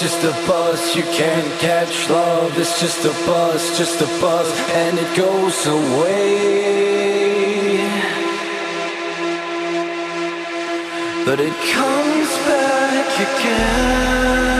Just a buzz. You can't catch love. It's just a buzz, just a buzz, and it goes away. But it comes back again.